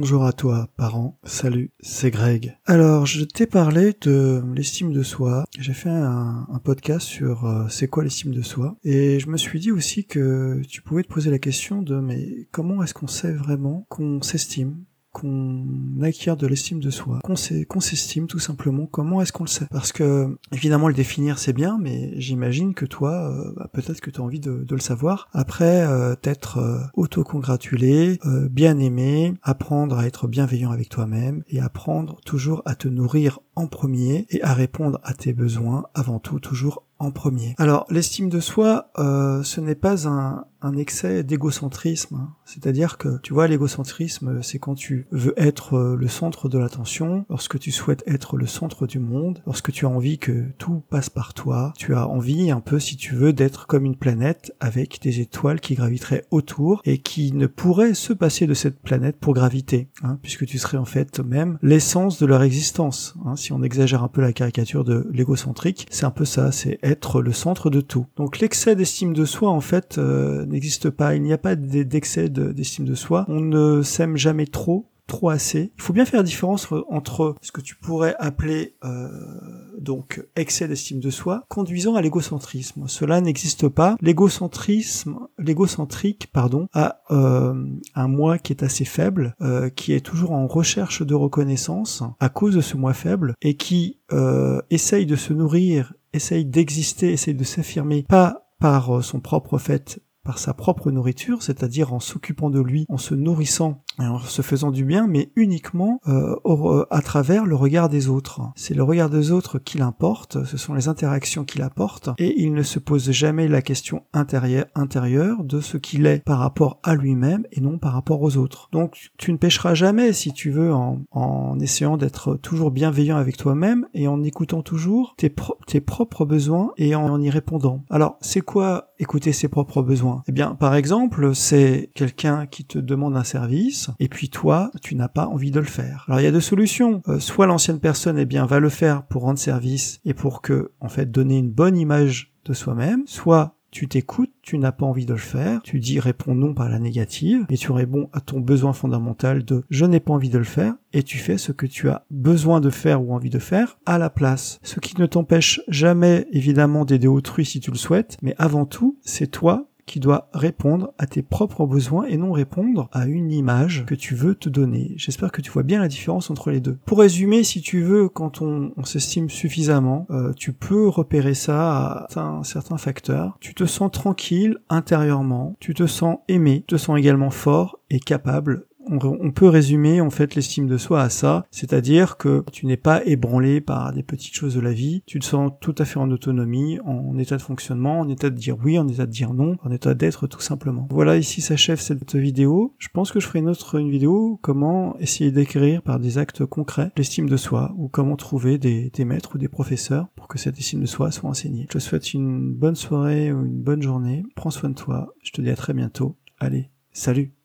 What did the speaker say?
Bonjour à toi, parent. Salut, c'est Greg. Alors, je t'ai parlé de l'estime de soi. J'ai fait un, podcast sur euh, c'est quoi l'estime de soi. Et je me suis dit aussi que tu pouvais te poser la question de mais comment est-ce qu'on sait vraiment qu'on s'estime? Qu'on acquiert de l'estime de soi, qu'on s'estime tout simplement. Comment est-ce qu'on le sait? Parce que évidemment le définir c'est bien, mais j'imagine que toi, euh, bah, peut-être que tu as envie de, le savoir. Après, euh, t'être euh, autocongratulé, euh, bien aimé, apprendre à être bienveillant avec toi-même et apprendre toujours à te nourrir en premier et à répondre à tes besoins avant tout, toujours en premier. Alors l'estime de soi, euh, ce n'est pas un, un excès d'égocentrisme. Hein. C'est-à-dire que, tu vois, l'égocentrisme, c'est quand tu veux être euh, le centre de l'attention, lorsque tu souhaites être le centre du monde, lorsque tu as envie que tout passe par toi, tu as envie un peu, si tu veux, d'être comme une planète avec des étoiles qui graviteraient autour et qui ne pourraient se passer de cette planète pour graviter, hein, puisque tu serais en fait même l'essence de leur existence. Hein. Si on exagère un peu la caricature de l'égocentrique, c'est un peu ça, c'est être le centre de tout. Donc l'excès d'estime de soi, en fait, euh, n'existe pas. Il n'y a pas d'excès d'estime de soi. On ne s'aime jamais trop trop assez. Il faut bien faire la différence entre ce que tu pourrais appeler euh, donc excès d'estime de soi, conduisant à l'égocentrisme. Cela n'existe pas. L'égocentrisme, l'égocentrique, pardon, a euh, un moi qui est assez faible, euh, qui est toujours en recherche de reconnaissance à cause de ce moi faible et qui essaye de se nourrir, essaye d'exister, essaye de s'affirmer pas par son propre fait par sa propre nourriture, c'est-à-dire en s'occupant de lui, en se nourrissant en se faisant du bien, mais uniquement euh, euh, à travers le regard des autres. C'est le regard des autres qui l'importe, ce sont les interactions qu'il apporte, et il ne se pose jamais la question intérieure, intérieure de ce qu'il est par rapport à lui-même et non par rapport aux autres. Donc tu ne pêcheras jamais, si tu veux, en, en essayant d'être toujours bienveillant avec toi-même et en écoutant toujours tes, tes propres besoins et en y répondant. Alors c'est quoi écouter ses propres besoins? Eh bien, par exemple, c'est quelqu'un qui te demande un service, et puis toi, tu n'as pas envie de le faire. Alors, il y a deux solutions. Euh, soit l'ancienne personne, eh bien, va le faire pour rendre service et pour que, en fait, donner une bonne image de soi-même, soit tu t'écoutes, tu n'as pas envie de le faire, tu dis réponds non par la négative, et tu réponds à ton besoin fondamental de je n'ai pas envie de le faire, et tu fais ce que tu as besoin de faire ou envie de faire à la place. Ce qui ne t'empêche jamais évidemment d'aider autrui si tu le souhaites, mais avant tout, c'est toi qui doit répondre à tes propres besoins et non répondre à une image que tu veux te donner. J'espère que tu vois bien la différence entre les deux. Pour résumer, si tu veux, quand on, s'estime suffisamment, euh, tu peux repérer ça à un certain facteur. Tu te sens tranquille intérieurement, tu te sens aimé, tu te sens également fort et capable on, peut résumer en fait l'estime de soi à ça, c'est-à-dire que tu n'es pas ébranlé par des petites choses de la vie, tu te sens tout à fait en autonomie, en état de fonctionnement, en état de dire oui, en état de dire non, en état d'être tout simplement. Voilà, ici s'achève cette vidéo. Je pense que je ferai une autre une vidéo comment essayer d'écrire par des actes concrets l'estime de soi ou comment trouver des, des maîtres ou des professeurs pour que cette estime de soi soit enseignée. Je te souhaite une bonne soirée ou une bonne journée. Prends soin de toi. Je te dis à très bientôt. Allez, salut